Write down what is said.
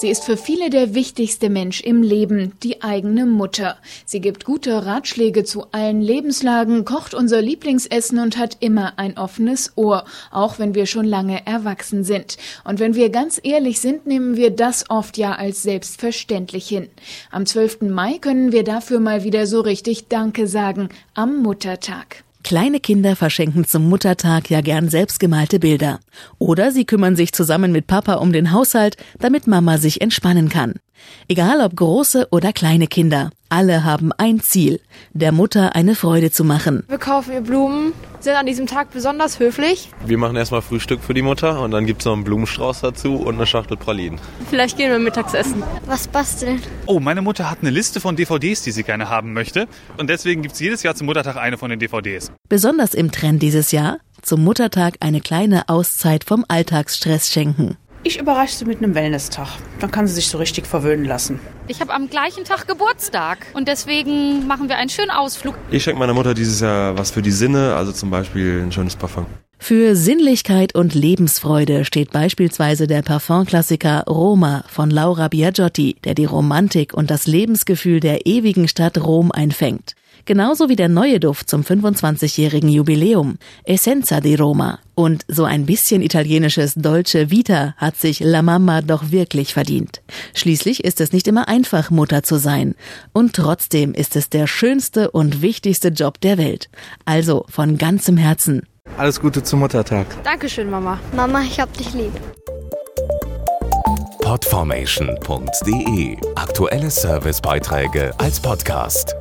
Sie ist für viele der wichtigste Mensch im Leben, die eigene Mutter. Sie gibt gute Ratschläge zu allen Lebenslagen, kocht unser Lieblingsessen und hat immer ein offenes Ohr, auch wenn wir schon lange erwachsen sind. Und wenn wir ganz ehrlich sind, nehmen wir das oft ja als selbstverständlich hin. Am 12. Mai können wir dafür mal wieder so richtig Danke sagen, am Muttertag. Kleine Kinder verschenken zum Muttertag ja gern selbstgemalte Bilder. Oder sie kümmern sich zusammen mit Papa um den Haushalt, damit Mama sich entspannen kann. Egal ob große oder kleine Kinder, alle haben ein Ziel, der Mutter eine Freude zu machen. Wir kaufen ihr Blumen, sind an diesem Tag besonders höflich. Wir machen erstmal Frühstück für die Mutter und dann gibt es noch einen Blumenstrauß dazu und eine Schachtel Pralinen. Vielleicht gehen wir mittags essen. Was basteln? Oh, meine Mutter hat eine Liste von DVDs, die sie gerne haben möchte. Und deswegen gibt es jedes Jahr zum Muttertag eine von den DVDs. Besonders im Trend dieses Jahr, zum Muttertag eine kleine Auszeit vom Alltagsstress schenken. Ich überrasche sie mit einem Wellness-Tag. Dann kann sie sich so richtig verwöhnen lassen. Ich habe am gleichen Tag Geburtstag und deswegen machen wir einen schönen Ausflug. Ich schenke meiner Mutter dieses Jahr was für die Sinne, also zum Beispiel ein schönes Parfum. Für Sinnlichkeit und Lebensfreude steht beispielsweise der Parfumklassiker Roma von Laura Biagiotti, der die Romantik und das Lebensgefühl der ewigen Stadt Rom einfängt. Genauso wie der neue Duft zum 25-jährigen Jubiläum, Essenza di Roma. Und so ein bisschen italienisches Dolce Vita hat sich La Mamma doch wirklich verdient. Schließlich ist es nicht immer einfach, Mutter zu sein. Und trotzdem ist es der schönste und wichtigste Job der Welt. Also von ganzem Herzen. Alles Gute zum Muttertag. Dankeschön, Mama. Mama, ich hab dich lieb. Podformation.de Aktuelle Servicebeiträge als Podcast.